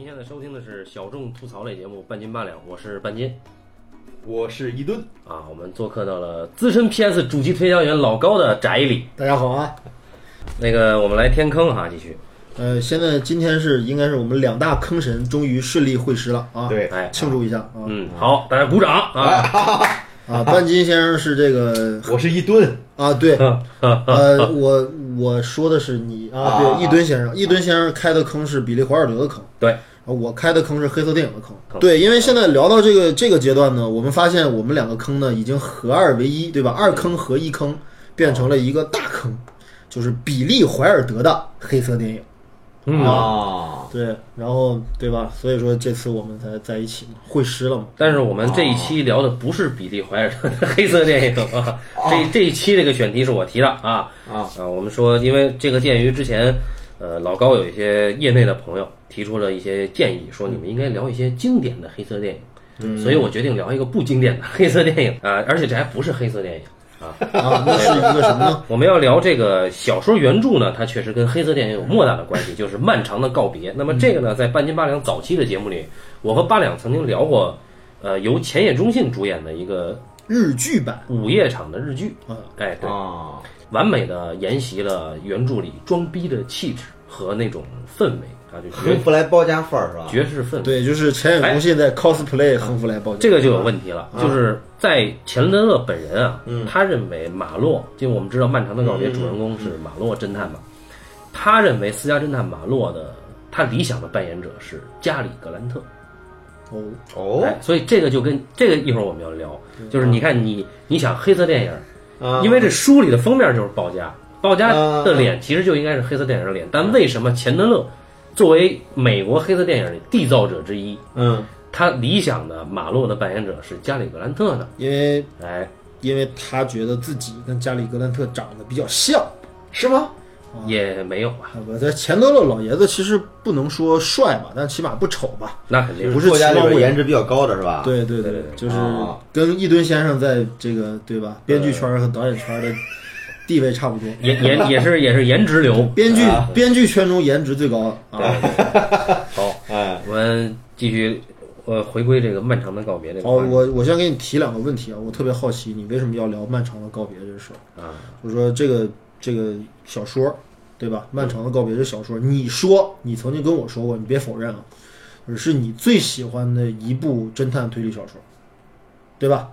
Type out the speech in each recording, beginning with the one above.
您现在收听的是小众吐槽类节目《半斤八两》，我是半斤我是一吨，啊。我们做客到了资深 PS 主机推销员老高的宅里。大家好啊，那个，我们来填坑哈，继续。呃，现在今天是应该是我们两大坑神终于顺利会师了啊，对哎，庆祝一下啊嗯，好，大家鼓掌啊！啊！半斤先生是这个 我是一吨，啊，对，啊 呃，我我说的是你啊，啊对，一吨先生，一吨先生开的坑是比利华尔德的坑，对，啊，我开的坑是黑色电影的坑坑。对，因为现在聊到这个这个阶段呢，我们发现我们两个坑呢已经合二为一，对吧？二坑合一坑，变成了一个大坑，就是比利怀尔德的黑色电影。嗯，啊，对，然后对吧？所以说这次我们才在一起嘛，会师了嘛。但是我们这一期聊的不是比利怀尔德的黑色电影啊，这这一期这个选题是我提的啊啊啊，我们说，因为这个鉴于之前，呃，老高有一些业内的朋友提出了一些建议，说你们应该聊一些经典的黑色电影，嗯，所以我决定聊一个不经典的黑色电影 啊，而且这还不是黑色电影。啊，那是一个什么呢？我们要聊这个小说原著呢，它确实跟黑色电影有莫大的关系，就是《漫长的告别》。那么这个呢，在半斤八两早期的节目里，我和八两曾经聊过，呃，由前野中信主演的一个日剧版午夜场的日剧。啊，哎，对，啊，完美的沿袭了原著里装逼的气质和那种氛围啊，就横绝福来包家范儿是吧？爵士氛围。对，就是前野公信在 cosplay 横幅来报这个就有问题了，就是在钱德勒本人啊，他认为马洛，因为我们知道《漫长的告别》主人公是马洛侦探嘛，他认为私家侦探马洛的他理想的扮演者是加里格兰特。哦，哦哎，所以这个就跟这个一会儿我们要聊，就是你看你你想黑色电影，啊，因为这书里的封面就是鲍家，鲍家啊的脸其实就应该是黑色电影的脸，但为什么钱德勒作为美国黑色电影的缔造者之一，嗯他理想的马洛的扮演者是加里格兰特呢？因为哎，因为他觉得自己跟加里格兰特长得比较像是吗？也没有吧，啊，不，在钱德勒老爷子其实不能说帅吧，但起码不丑吧。那肯定不是作家里边颜值比较高的是吧？，对对对就是啊跟一吨先生在这个对吧，编剧圈和导演圈的地位差不多。也也也是也是颜值流。编剧啊编剧圈中颜值最高的啊。好，哎，我们继续呃回归这个漫长的告别这个哦，我我先给你提两个问题啊，我特别好奇你为什么要聊漫长的告别这事儿。啊，就是说这个这个小说，对吧？漫长的告别这小说，你说你曾经跟我说过，你别否认啊，就是是你最喜欢的一部侦探推理小说，对吧？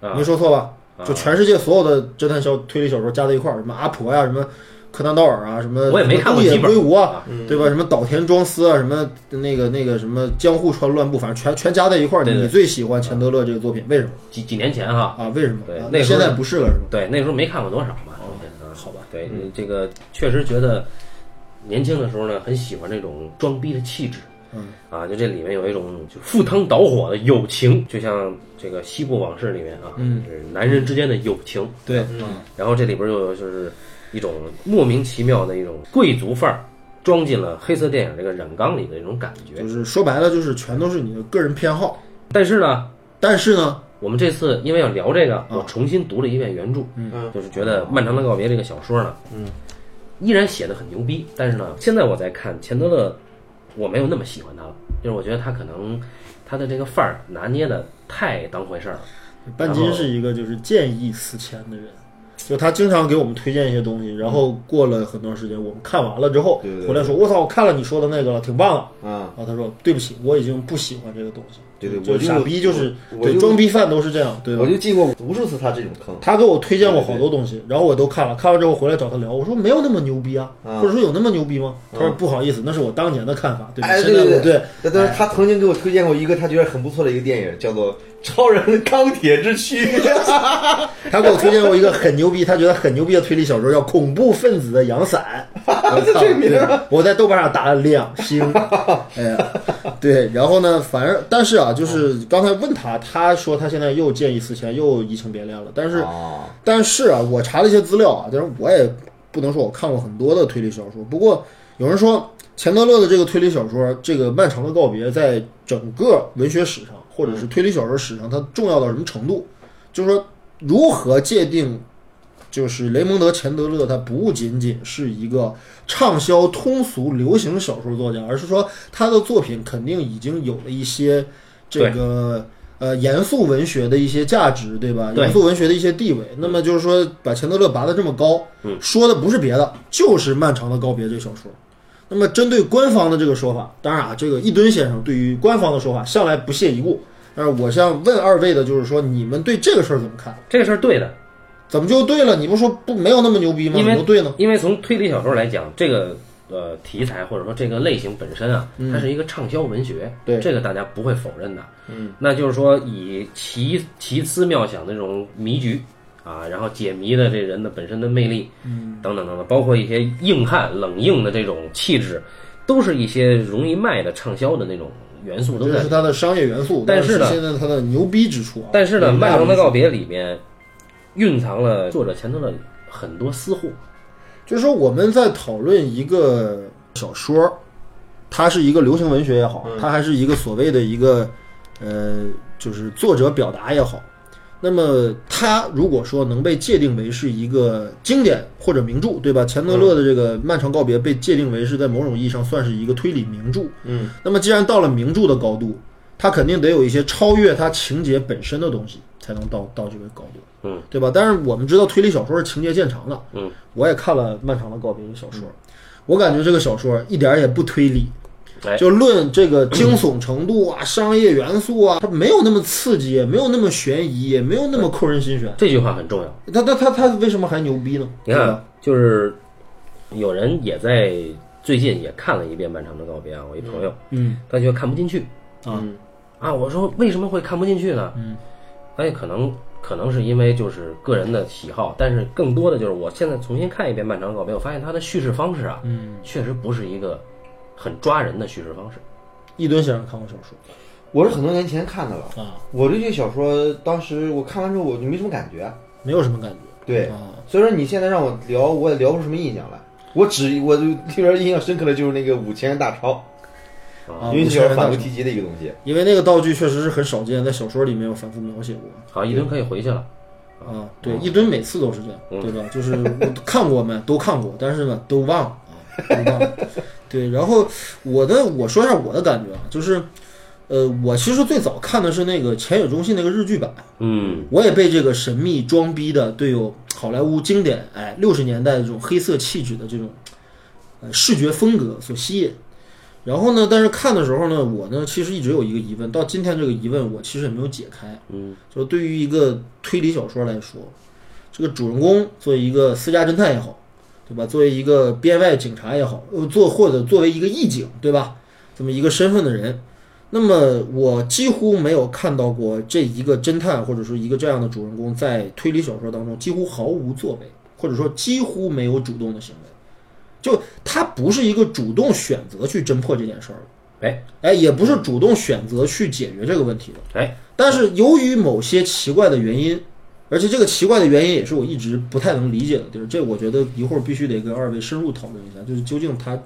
啊没说错吧？啊就全世界所有的侦探小推理小说加在一块儿，什么阿婆呀，什么柯南道尔啊，什么我也没看过东野圭吾啊，啊对吧？什么岛田庄司啊，什么那个那个什么江户川乱步，反正全全加在一块儿。你最喜欢钱德勒这个作品，为什么几几年前哈，啊？为什么？啊对那现在不是了，是吗？对，那时候没看过多少好吧，对，这个确实觉得年轻的时候呢，很喜欢这种装逼的气质。嗯啊，就这里面有一种就赴汤蹈火的友情，就像这个《西部往事》里面啊，嗯是男人之间的友情。对，嗯然后这里边又有就是一种莫名其妙的一种贵族范儿，装进了黑色电影这个染缸里的一种感觉。就是说白了，就是全都是你的个人偏好。但是呢，但是呢，我们这次因为要聊这个，啊我重新读了一遍原著，嗯就是觉得《漫长的告别》这个小说呢，嗯，依然写的很牛逼。但是呢，现在我在看钱德勒，我没有那么喜欢他了，就是我觉得他可能他的这个范儿拿捏的太当回事儿了。半斤是一个就是见异思迁的人，就他经常给我们推荐一些东西，然后过了很长时间，我们看完了之后回来说：“我操，我看了你说的那个了，挺棒的。”啊，然后他说：“对不起，我已经不喜欢这个东西。”对对，就我就傻逼就是对我装逼犯都是这样，对吧我？就进过无数次他这种坑。他给我推荐过好多东西，然后我都看了，看完之后回来找他聊，我说没有那么牛逼啊，啊或者说有那么牛逼吗？他说不好意思，那是我当年的看法，对现在我对对对对，但是他曾经给我推荐过一个他觉得很不错的一个电影，叫做《超人钢铁之躯》。他给我推荐过一个很牛逼，他觉得很牛逼的推理小说，叫《恐怖分子的阳伞》。我操！对我在豆瓣上打了两星。哎呀，对，然后呢，反正但是啊，就是刚才问他，他说他现在又见异思迁，又移情别恋了。但是，哦但是啊，我查了一些资料啊，但是我也不能说我看过很多的推理小说。不过有人说，钱德勒的这个推理小说《这个漫长的告别》在整个文学史上，或者是推理小说史上，它重要到什么程度？就是说，如何界定就是雷蒙德·钱德勒，他不仅仅是一个畅销通俗流行小说作家，而是说他的作品肯定已经有了一些这个呃严肃文学的一些价值，对吧？严肃文学的一些地位。那么就是说，把钱德勒拔得这么高，说的不是别的，就是《漫长的告别》这个小说。那么针对官方的这个说法，当然啊，这个一吨先生对于官方的说法向来不屑一顾。但是我想问二位的就是说，你们对这个事儿怎么看？这个事儿对的，怎么就对了？你不说不没有那么牛逼吗？因为怎么就对呢？因为从推理小说来讲，这个呃题材或者说这个类型本身啊，它是一个畅销文学，对这个大家不会否认的。嗯，那就是说以奇奇思妙想的这种迷局啊，然后解谜的这人的本身的魅力，嗯，等等等等，包括一些硬汉冷硬的这种气质，都是一些容易卖的畅销的那种元素都在这是。它的商业元素，但是呢现在它的牛逼之处啊。但是呢，《漫长的告别》里面蕴藏了作者前头的很多私货。就是说我们在讨论一个小说，它是一个流行文学也好，它还是一个所谓的一个呃，就是作者表达也好。那么，它如果说能被界定为是一个经典或者名著，对吧？钱德勒的这个《漫长告别》被界定为是在某种意义上算是一个推理名著。嗯，那么既然到了名著的高度，它肯定得有一些超越它情节本身的东西，才能到到这个高度。嗯，对吧？但是我们知道推理小说是情节见长的。嗯，我也看了《漫长的告别》这小说，我感觉这个小说一点儿也不推理。哎就论这个惊悚程度啊、商业元素啊，它没有那么刺激，也没有那么悬疑，也没有那么扣人心弦。这句话很重要。他他他他为什么还牛逼呢？你看就是有人也在最近也看了一遍《漫长的告别》啊，我一朋友，嗯他觉得看不进去啊啊。我说为什么会看不进去呢？嗯，哎，可能可能是因为就是个人的喜好，但是更多的就是我现在重新看一遍《漫长的告别》，我发现它的叙事方式啊，嗯，确实不是一个很抓人的叙事方式。一吨先生看过小说我是很多年前看的了。啊，我对这个小说当时我看完之后我就没什么感觉。没有什么感觉。对，啊，所以说你现在让我聊，我也聊不出什么印象来。我只我就里边印象深刻的就是那个五千人大钞，啊因为五千人大钞小说反复提及的一个东西。因为那个道具确实是很少见，在小说里面有反复描写过。好，一吨可以回去了。啊，对，一吨每次都是这样，对吧？就是看过没，都看过，但是呢，都忘了啊，都忘了。对，然后我的我说一下我的感觉啊，就是，呃，我其实最早看的是那个浅野中信那个日剧版，嗯，我也被这个神秘装逼的、对有好莱坞经典哎六十年代这种黑色气质的这种呃视觉风格所吸引。然后呢，但是看的时候呢，我呢其实一直有一个疑问，到今天这个疑问我其实也没有解开。嗯，就对于一个推理小说来说，这个主人公作为一个私家侦探也好，对吧？作为一个编外警察也好，呃，做或者作为一个义警，对吧？这么一个身份的人，那么我几乎没有看到过这一个侦探或者说一个这样的主人公在推理小说当中几乎毫无作为，或者说几乎没有主动的行为。就他不是一个主动选择去侦破这件事儿的，哎哎，也不是主动选择去解决这个问题的。哎，但是由于某些奇怪的原因，而且这个奇怪的原因也是我一直不太能理解的地儿，这我觉得一会儿必须得跟二位深入讨论一下，就是究竟他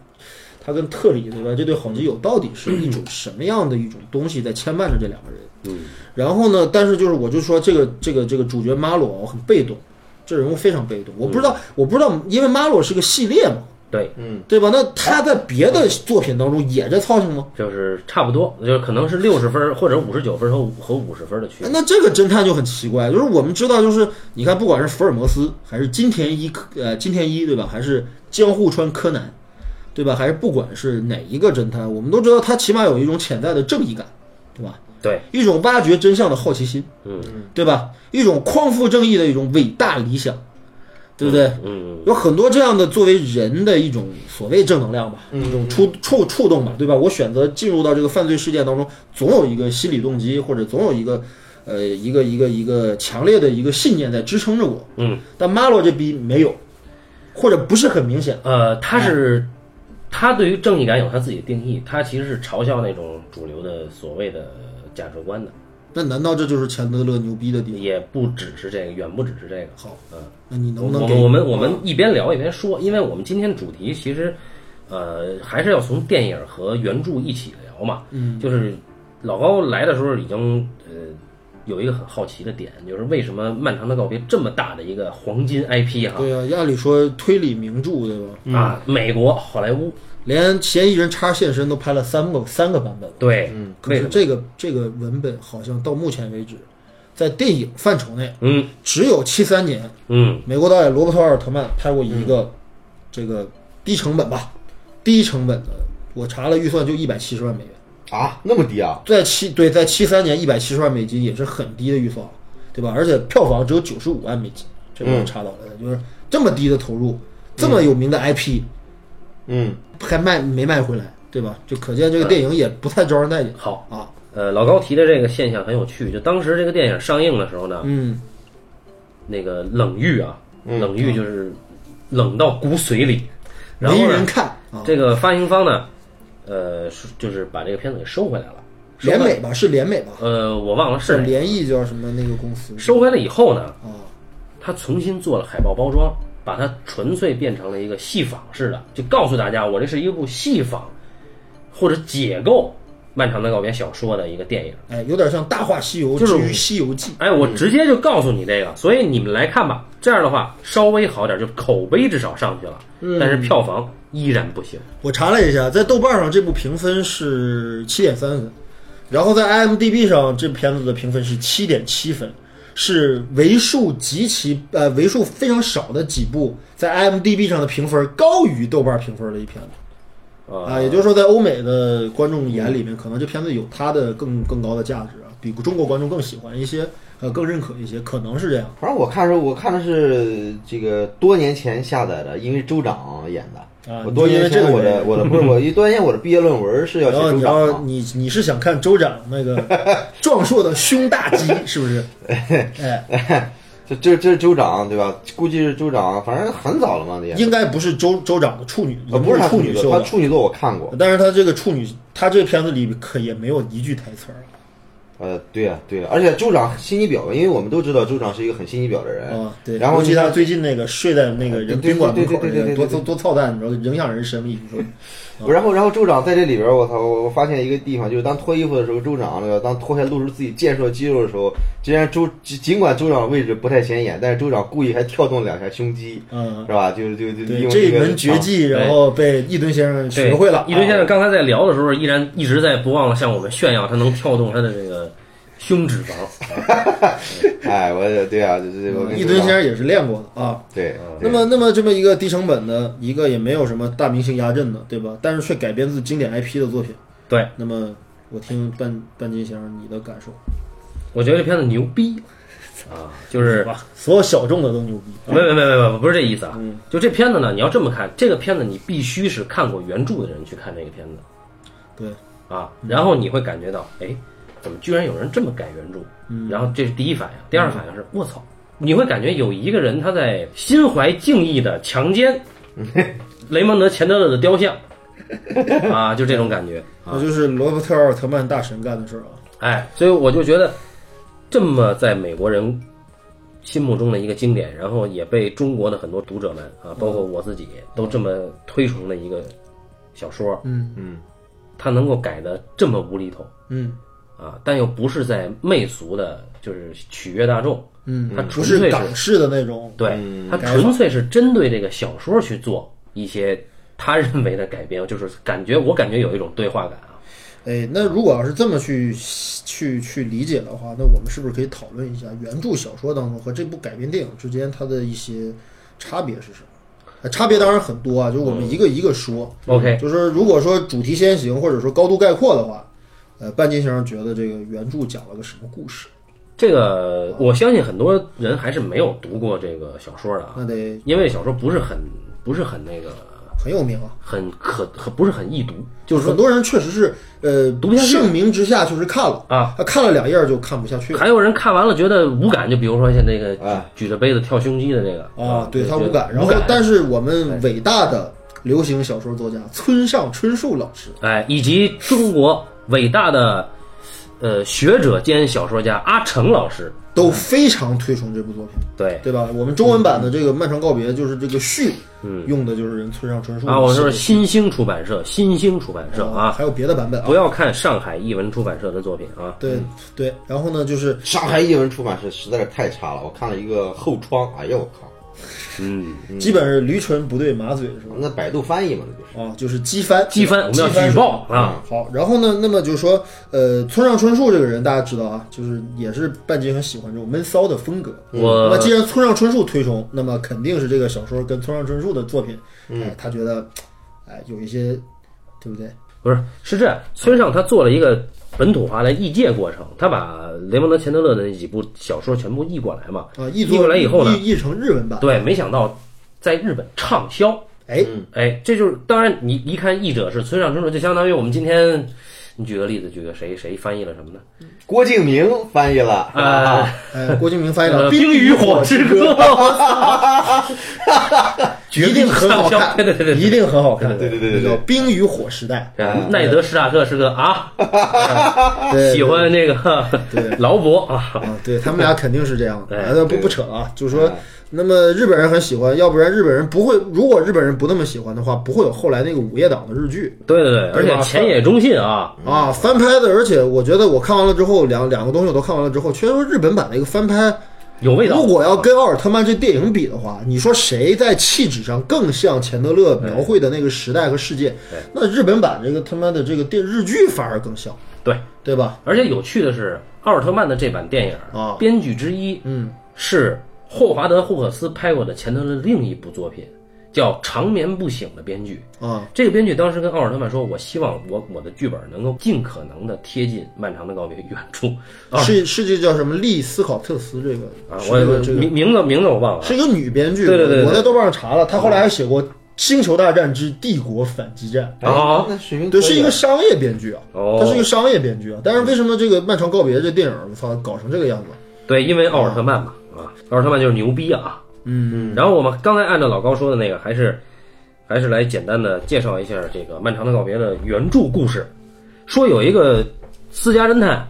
他跟特里对吧？这对好基友到底是一种 什么样的一种东西在牵绊着这两个人？嗯，然后呢，但是就是我就说这个这个这个主角马罗很被动，这人物非常被动，我不知道我不知道，因为马洛是个系列嘛，对，嗯对吧？那他在别的作品当中也在操心吗？就是差不多，就是可能是六十分或者五十九分和和五十分的区别。那这个侦探就很奇怪，就是我们知道，就是你看，不管是福尔摩斯，还是金田一柯呃金田一对吧，还是江户川柯南，对吧？还是不管是哪一个侦探，我们都知道他起码有一种潜在的正义感，对吧？对，一种挖掘真相的好奇心，嗯对吧？一种匡扶正义的一种伟大理想，对不对？嗯，有很多这样的作为人的一种所谓正能量吧，一种触触触动吧，对吧？我选择进入到这个犯罪事件当中，总有一个心理动机，或者总有一个呃一个一个一个强烈的一个信念在支撑着我。嗯，但马洛这逼没有，或者不是很明显。呃，他是他对于正义感有他自己的定义，他其实是嘲笑那种主流的所谓的价值观的，那难道这就是钱德勒牛逼的地方？也不只是这个，远不只是这个。好，嗯，那你能不能给我们我们一边聊一边说，因为我们今天主题其实呃还是要从电影和原著一起聊嘛。嗯，就是老高来的时候已经呃有一个很好奇的点，就是为什么《漫长的告别》这么大的一个黄金 IP 哈？对呀、按理说推理名著对吧？啊，美国好莱坞连嫌疑人叉现身都拍了三个三个版本，对，可为什么？是这个这个文本好像到目前为止，在电影范畴内嗯。只有七三年嗯。美国导演罗伯特·奥尔特曼拍过一个这个低成本吧，低成本的，我查了预算就一百七十万美元，啊，那么低啊？在七对在七三年一百七十万美金也是很低的预算，对吧？而且票房只有九十五万美金，这个我查到了，就是这么低的投入，这么有名的 IP 嗯，还卖没卖回来，对吧？就可见这个电影也不太招人待见好，啊。呃，老高提的这个现象很有趣，就当时这个电影上映的时候呢，嗯，那个冷遇啊，嗯冷遇就是冷到骨髓里，然后没人，看啊。这个发行方呢，呃，是就是把这个片子给收回来了。联美吧，是联美吧？呃，我忘了是联艺叫什么那个公司？收回来以后呢，啊，他重新做了海报包装，把它纯粹变成了一个戏仿式的，就告诉大家我这是一部戏仿或者解构《漫长的告别》小说的一个电影。哎，有点像《大话西游》就是之于《西游记》。哎，我直接就告诉你这个，所以你们来看吧。这样的话稍微好点，就口碑至少上去了，但是票房依然不行。我查了一下，在豆瓣上这部评分是七点三分，然后在 IMDB 上这片子的评分是七点七分，是为数极其呃为数非常少的几部在 IMDB 上的评分高于豆瓣评分的一片子。啊，也就是说在欧美的观众眼里面，可能这片子有它的更更高的价值啊，比中国观众更喜欢一些，呃更认可一些，可能是这样。反正我看的时候，我看的是这个多年前下载的，因为州长演的。啊我多因为这前我的我的不是我一多年前我的毕业论文是要写州长嘛。你你是想看州长那个 壮硕的胸大肌是不是？哎，这这这是州长对吧？估计是州长，反正很早了嘛，也应该不是州州长的处女，呃不是处女座，他处女座我看过。但是他这个处女，他这个片子里可也没有一句台词儿呃，对呀、对呀、而且州长心机婊，因为我们都知道州长是一个很心机婊的人。啊。对，然后尤其他最近那个睡在那个宾馆门口对对对对多多多操蛋，你知道，影响人生理。你说然后，然后州长在这里边儿，我操！我我发现一个地方，就是当脱衣服的时候，州长那个当脱下露出自己健硕肌肉的时候，竟然州尽尽管州长位置不太显眼，但是州长故意还跳动两下胸肌，嗯是，吧？就就就利对，用个这一门绝技，然后被一吨先生学会了。一吨先啊生刚才在聊的时候，依然一直在不忘了向我们炫耀他能跳动他的这个胸脂肪。哎，我对啊，就是我跟一吨先生也是练过的啊。对，那么，那么这么一个低成本的一个也没有什么大明星压阵的，对吧？但是却改编自经典 IP 的作品。对，那么我听半半斤先生你的感受，我觉得这片子牛逼啊，就是？所有小众的都牛逼。没没没没没，不是这意思啊。嗯就这片子呢，你要这么看，这个片子你必须是看过原著的人去看这个片子对，啊，然后你会感觉到，哎，怎么居然有人这么改原著？嗯然后这是第一反应，第二反应是，我操，你会感觉有一个人他在心怀敬意的强奸 雷蒙德·钱德勒的雕像 啊，就这种感觉啊那。就是罗伯特·奥尔特曼大神干的事儿啊。哎，所以我就觉得，这么在美国人心目中的一个经典，然后也被中国的很多读者们啊，包括我自己，都这么推崇的一个小说，嗯嗯，他能够改的这么无厘头嗯啊，但又不是在媚俗的，就是取悦大众，嗯，它不是纯粹是港式的那种。对嗯，它纯粹是针对这个小说去做一些他认为的改编，就是感觉我感觉有一种对话感啊。哎，那如果要是这么去去去理解的话，那我们是不是可以讨论一下原著小说当中和这部改编电影之间它的一些差别是什么？呃差别当然很多啊，就我们一个一个说。OK，就是如果说主题先行或者说高度概括的话，呃，半斤先生觉得这个原著讲了个什么故事？这个我相信很多人还是没有读过这个小说的啊，那得因为小说不是很不是很那个很有名啊。很可很不是很易读，就是说很多人确实是呃读不下去盛名之下就是看了啊，他看了两页就看不下去了还有人看完了觉得无感，就比如说像那个哎举着杯子跳胸肌的这个啊，对他无感。然后，但是我们伟大的流行小说作家村上春树老师，哎，以及中国伟大的呃学者兼小说家阿成老师。都非常推崇这部作品，对。对吧？我们中文版的这个《漫长告别》就是这个序，嗯。用的就是人村上春树啊，我说是写新兴出版社，新兴出版社啊，还有别的版本啊。不。要看上海译文出版社的作品啊。对对，然后呢，就是上海译文出版社实在是太差了，我看了一个后窗，哎呀我靠，嗯，基本是驴唇不对马嘴是吧？那百度翻译嘛，那就是。啊，就是机翻，机翻，我们要举报啊。好，然后呢，那么就是说，呃，村上春树这个人大家知道啊，就是也是半斤很喜欢这种闷骚的风格。那我那既然村上春树推崇，那么肯定是这个小说跟村上春树的作品，哎，他觉得，哎，有一些，对不对？不是是这样，村上他做了一个本土化的译介过程，他把雷蒙德·钱德勒的那几部小说全部译过来嘛。啊，译译过来以后呢译译成日文版，对，没想到在日本畅销。哎，哎，这就是当然，你一看译者是村上春树，就相当于我们今天，你举个例子，举个谁谁翻译了什么呢？郭敬明翻译了，啊，哎，郭敬明翻译了呃《冰与火之歌》，一定很好看，对对对对。一定很好看，对对对对对叫《冰与火时代啊奈德·史塔克是个啊，》，喜欢那个对。劳勃啊，啊，对他们俩肯定是这样的。哎不不扯了啊，就是说，那么日本人很喜欢，要不然日本人不会，如果日本人不那么喜欢的话，不会有后来那个午夜档的日剧对对对，而且前野忠信啊，啊，翻拍的。而且我觉得我看完了之后，两两个东西我都看完了之后，确实日本版的一个翻拍，有味道如。果要跟奥尔特曼这电影比的话，你说谁在气质上更像钱德勒描绘的那个时代和世界？那日本版这个他妈的这个电日剧反而更像，对，对吧？而且有趣的是，奥尔特曼的这版电影啊编剧之一嗯，是霍华德·霍克斯拍过的钱德勒另一部作品，叫《长眠不醒》的编剧。啊，这个编剧当时跟奥尔特曼说：“我希望我我的剧本能够尽可能的贴近《漫长的告别》原著。”啊是是这叫什么利斯考特斯这个啊，我是这个这个名名字名字我忘了。是一个女编剧，对对对对我在豆瓣上查了，她后来还写过《星球大战之帝国反击战哎啊那水平》，对，是一个商业编剧啊，哦她是一个商业编剧啊。但是为什么这个《漫长告别》这电影，我操，搞成这个样子？对，因为奥尔特曼嘛，啊，奥尔特曼就是牛逼啊。嗯，然后我们刚才按照老高说的那个，还是还是来简单的介绍一下这个《漫长的告别》的原著故事。说有一个私家侦探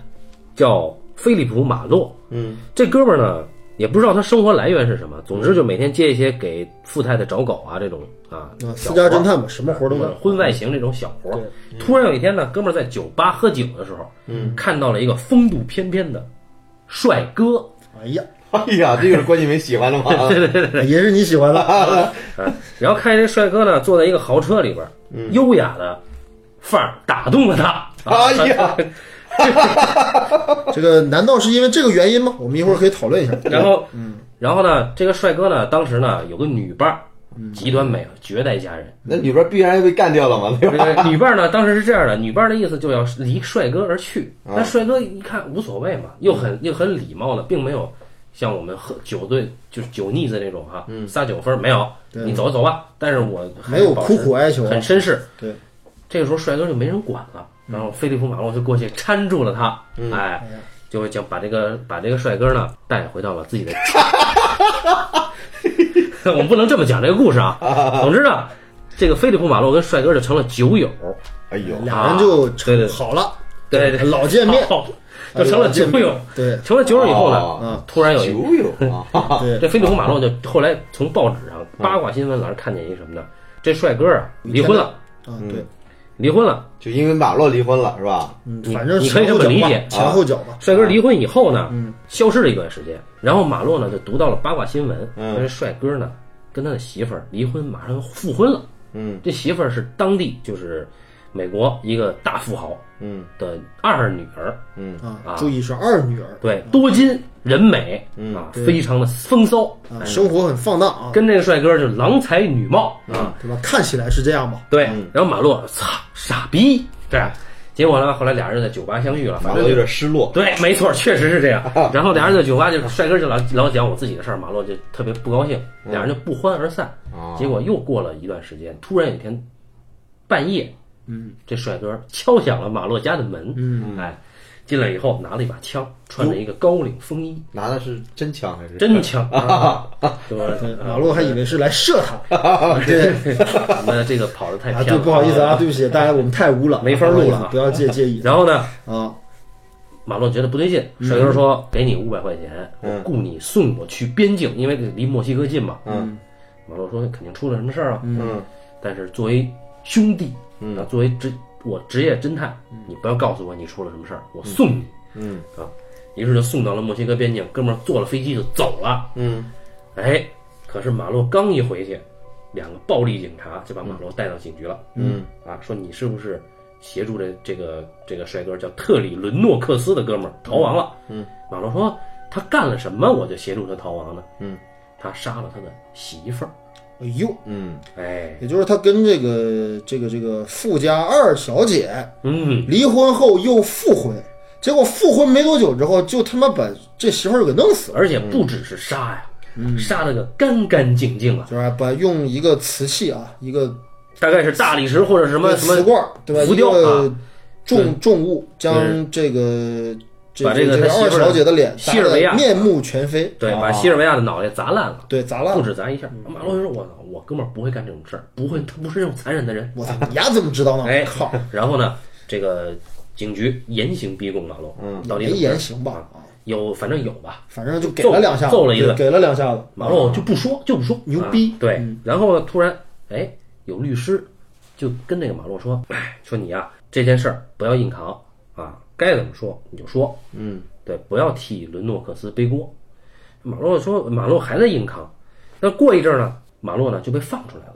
叫菲利普·马洛，嗯，这哥们儿呢也不知道他生活来源是什么，总之就每天接一些给富太太找狗啊这种啊私家侦探嘛，什么活都干。婚外情这种小活。突然有一天呢，哥们儿在酒吧喝酒的时候，嗯，看到了一个风度翩翩的帅哥，哎呀，哎呀，这就是关敬明喜欢的吗？对对对也是你喜欢的 然后看见这帅哥呢坐在一个豪车里边儿，优雅的范儿打动了他。哎呀，这个难道是因为这个原因吗？我们一会儿可以讨论一下。然后，嗯，然后呢，这个帅哥呢，当时呢有个女伴儿，极端美，绝代佳人。那里边必然被干掉了嘛，对吧？这个女伴儿呢，当时是这样的，女伴儿的意思就要离帅哥而去。啊但帅哥一看无所谓嘛，又很又很礼貌的，并没有像我们喝酒醉就是酒腻子那种哈，撒酒疯没有，对。你走走吧。但是我还没有苦苦哀求。啊很绅士。对，这个时候帅哥就没人管了，然后菲利普马洛就过去搀住了他，哎，哎就会将把这个把这个帅哥呢带回到了自己的。我们不能这么讲这个故事啊。总之呢，这个菲利普马洛跟帅哥就成了酒友，哎呦，俩人就啊对对。好了，对对，老见面，好就成了酒友。对成了酒友以后呢，突然有一酒友 这菲利普马洛就后来从报纸上八卦新闻栏看见一什么呢？这帅哥啊离婚了，啊对，离婚了。就因为马洛离婚了是吧？嗯，你反正你可以这么理解前后脚吧。帅哥离婚以后呢，嗯消失了一段时间，然后马洛呢就读到了八卦新闻，这帅哥呢跟他的媳妇儿离婚，马上复婚了。嗯这媳妇儿是当地就是美国一个大富豪嗯。的二女儿，嗯。啊啊，注意是二女儿，对，多金人美嗯。啊，非常的风骚，生活很放荡啊，跟这个帅哥就郎才女貌啊，对吧？看起来是这样吧？对嗯。然后马洛操傻逼，对吧，结果呢，后来俩人在酒吧相遇了，反正就马洛有点失落，对，没错，确实是这样。然后俩人在酒吧就帅哥就老老讲我自己的事儿，马洛就特别不高兴，俩人就不欢而散。啊结果又过了一段时间，突然有一天半夜，嗯，这帅哥敲响了马洛家的门，嗯，哎，进来以后拿了一把枪，穿着一个高领风衣，拿的是真枪还是真枪啊，对吧？对，马洛还以为是来射他，对 那这个跑的太偏了，不好意思啊，对不起，大家我们太污了，没法录了不要介介意然后呢，啊。马洛觉得不对劲，帅哥说：“给你五百块钱，我雇你送我去边境，因为离墨西哥近嘛。”嗯，马洛说：“肯定出了什么事儿啊。”嗯，但是作为兄弟，嗯啊，作为职我职业侦探，你不要告诉我你出了什么事儿，我送你。嗯啊，于是就送到了墨西哥边境，哥们儿坐了飞机就走了。嗯哎，可是马洛刚一回去，两个暴力警察就把马洛带到警局了。嗯啊，说你是不是协助这这个这个帅哥叫特里伦诺克斯的哥们儿逃亡了？嗯，马洛说他干了什么，我就协助他逃亡呢？嗯，他杀了他的媳妇儿。哎呦，嗯哎，也就是他跟这个这个这个富家二小姐嗯，离婚后又复婚，结果复婚没多久之后，就他妈把这媳妇儿给弄死了，而且不只是杀呀，嗯。杀了个干干净净啊，就是吧？把用一个瓷器啊，一个大概是大理石或者什么什么瓷罐，对吧？浮雕重重物将这个这把这个他媳妇儿的小姐的脸西尔维亚面目全非，对，啊把西尔维亚的脑袋砸烂了。对，砸烂了。不止砸一下，马洛就说：“我操，我哥们儿不会干这种事儿，不会，他不是那种残忍的人。我操，你丫怎么知道呢？哎靠，”然后呢，这个警局严刑逼供马洛，嗯到底严刑吧？啊，有，反正有吧。反正就给了两下，揍了一顿给了两下子。马洛就不说，就不说，牛逼啊对，然后呢，突然，哎，有律师就跟那个马洛说：“哎，说你呀、这件事儿不要硬扛啊，该怎么说你就说，嗯对，不要替伦诺克斯背锅。”马洛说：“马洛还在硬扛。”那过一阵儿呢，马洛呢就被放出来了。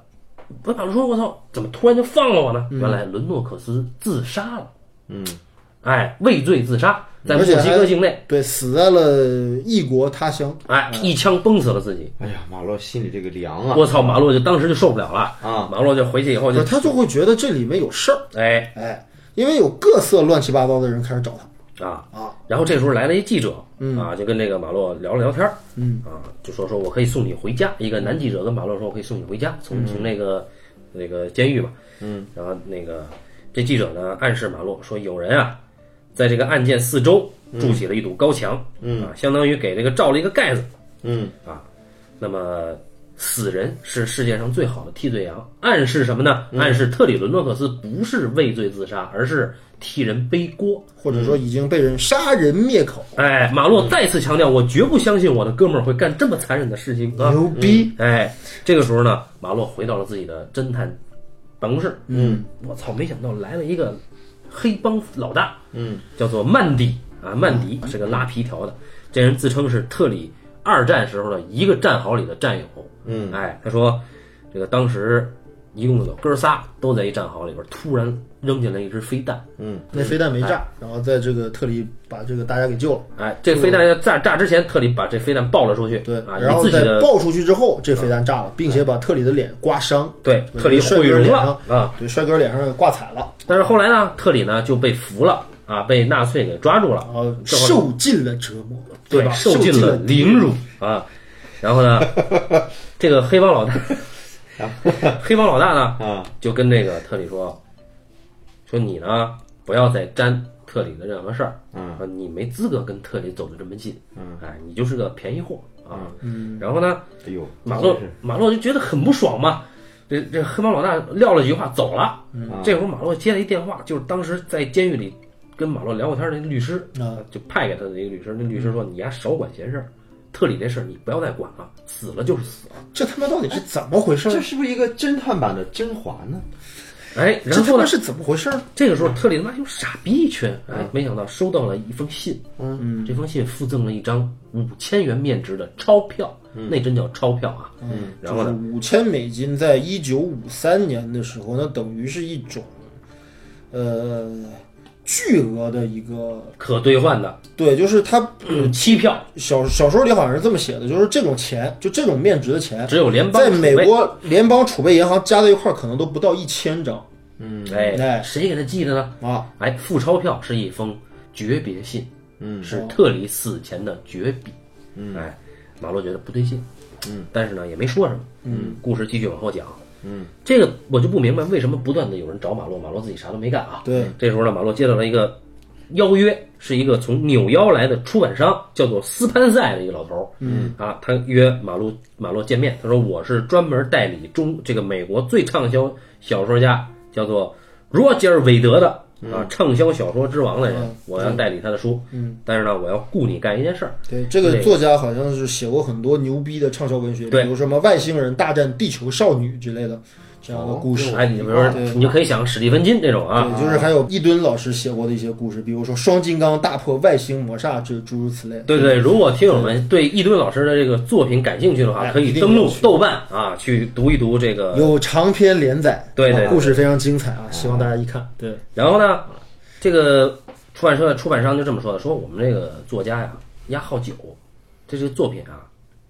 不，马洛说：“我操，怎么突然就放了我呢？原来伦诺克斯自杀了，嗯哎，畏罪自杀，在墨西哥境内，对，死在了异国他乡。哎，一枪崩死了自己。哎呀，马洛心里这个凉啊！我操，马洛就当时就受不了了啊！马洛就回去以后就，他就会觉得这里面有事儿，哎哎，因为有各色乱七八糟的人开始找他。啊，啊，然后这时候来了一记者，啊，就跟那个马洛聊了聊天儿，嗯。啊，就说说我可以送你回家。一个男记者跟马洛说，我可以送你回家，从从那个那个监狱吧，嗯，然后那个这记者呢暗示马洛说，有人啊，在这个案件四周筑起了一堵高墙，嗯。啊，相当于给这个罩了一个盖子，嗯。啊，那么死人是世界上最好的替罪羊，暗示什么呢？暗示特里伦诺克斯不是畏罪自杀，而是替人背锅。或者说已经被人杀人灭口，哎，马洛再次强调，我绝不相信我的哥们儿会干这么残忍的事情啊！牛逼！哎，这个时候呢，马洛回到了自己的侦探办公室。嗯我操，没想到来了一个黑帮老大，嗯叫做曼迪啊，曼迪是个拉皮条的，这人自称是特里二战时候的一个战壕里的战友。嗯哎，他说，这个当时一共有哥仨都在一战壕里边，突然扔进来一只飞弹。嗯那飞弹没炸，然后在这个特里把这个大家给救了，哎，这飞弹要炸炸之前，特里把这飞弹爆了出去。对，啊，然后在以自己爆出去之后，这飞弹炸了，并且把特里的脸刮伤，对特里帅毁容了啊。对，帅哥脸上挂彩了，但是后来呢，特里呢就被俘了啊，被纳粹给抓住了，然后受尽了折磨，吧？受尽尽了凌辱啊。然后呢，这个黑帮老大，黑帮老大呢啊。就跟这个特里说，说你呢不要再沾特里的任何事儿，嗯啊，你没资格跟特里走得这么近，嗯，哎，你就是个便宜货啊。嗯，然后呢，哎呦，马洛马洛就觉得很不爽嘛，这这黑帮老大撂了几句话走了。啊。这会儿马洛接了一电话，就是当时在监狱里跟马洛聊过天的那个律师啊，就派给他的一个律师。那律师说：“你丫少管闲事儿，特里这事儿你不要再管了，死了就是死了。这他妈到底是怎么回事？这是不是一个侦探版的甄嬛呢？”哎，然后呢？是怎么回事？这个时候特里他妈有傻逼一圈，哎，没想到收到了一封信，嗯这封信附赠了一张五千元面值的钞票，那真叫钞票啊。嗯然后呢，五千美金，在一九五三年的时候，那等于是一种，呃，巨额的一个，可兑换的对，就是他嗯期票，小小说里好像是这么写的，就是这种钱，就这种面值的钱，只有联邦在美国联邦储备银行加在一块儿，可能都不到一千张嗯哎，哎谁给他寄的呢？啊。哎，付钞票是一封诀别信，嗯是特里死前的绝笔。嗯哎，马洛觉得不对劲，嗯，但是呢也没说什么。嗯，故事继续往后讲。嗯这个我就不明白为什么不断的有人找马洛，马洛自己啥都没干啊。对，这时候呢，马洛接到了一个邀约，是一个从纽邀来的出版商，叫做斯潘塞的一个老头儿。嗯啊，他约马洛马洛见面，他说我是专门代理中这个美国最畅销小说家叫做罗杰尔韦德的啊，畅销小说之王的人嗯，我要代理他的书，嗯，但是呢，我要雇你干一件事儿，对，这个作家好像是写过很多牛逼的畅销文学，比如什么外星人大战地球少女之类的这样的故事。哎，你比如说，你就可以想史蒂芬金这种啊，对，就是还有一吨老师写过的一些故事，比如说双金刚大破外星魔煞，这诸如此类。对对，如果听友们对一吨老师的这个作品感兴趣的话，哎可以登录豆瓣啊，去读一读这个。有长篇连载，对对故事非常精彩啊，希望大家一看。对，然后呢，这个出版社出版商就这么说的，说我们这个作家呀，压好久，这是作品啊，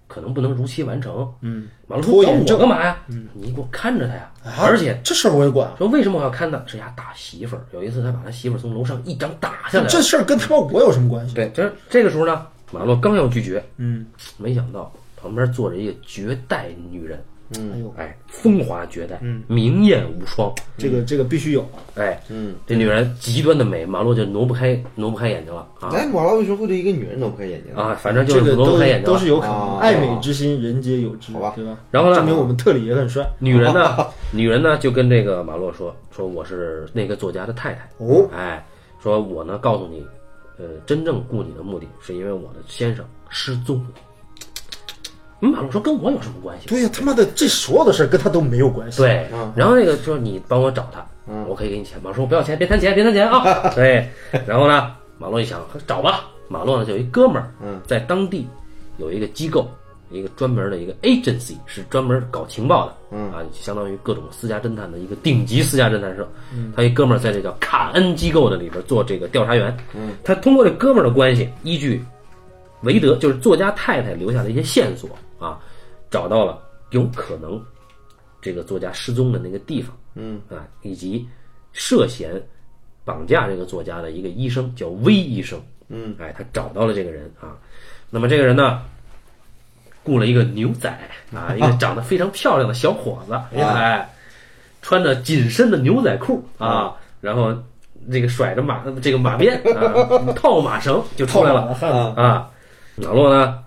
可能不能如期完成。嗯，马路说找我干嘛呀？你给我看着他呀！啊而且这事儿我也管，说为什么我要看他？是家，打媳妇儿。有一次他把他媳妇儿从楼上一掌打下来。这事儿跟他妈我有什么关系？对，这这个时候呢，马洛刚要拒绝，嗯，没想到旁边坐着一个绝代女人，哎呦，哎，风华绝代，嗯。明艳无双，这个这个必须有。哎，嗯，这女人极端的美，马洛就挪不开挪不开眼睛了啊。哎，马洛为什么会对一个女人挪不开眼睛？啊，反正就这个是挪不都开眼睛。都是有可能，啊。爱美之心，人皆有之，好吧。对吧？然后呢？证明我们特里也很帅。女人呢，女人呢就跟这个马洛说，说我是那个作家的太太，哦，哎，说我呢告诉你，呃，真正雇你的目的是因为我的先生失踪了。嗯马洛说跟我有什么关系？对呀，他妈的，这所有的事儿跟他都没有关系。对嗯，然后那个说你帮我找他，嗯我可以给你钱。马洛说我不要钱，别谈钱，别谈钱啊。对，然后呢，马洛一想找吧，马洛呢就有一哥们儿，嗯，在当地有一个机构，一个专门的一个 agency 是专门搞情报的，嗯啊，相当于各种私家侦探的一个顶级私家侦探社。嗯，他一哥们儿在这叫卡恩机构的里边做这个调查员。嗯，他通过这哥们儿的关系，依据韦德就是作家太太留下的一些线索啊，找到了有可能这个作家失踪的那个地方。嗯啊，以及涉嫌绑架这个作家的一个医生叫威医生。嗯，哎，他找到了这个人啊。那么这个人呢，雇了一个牛仔啊，一个 长得非常漂亮的小伙子，哎，穿着紧身的牛仔裤啊，然后这个甩着马这个马鞭啊，套马绳就出来了。啊，老洛呢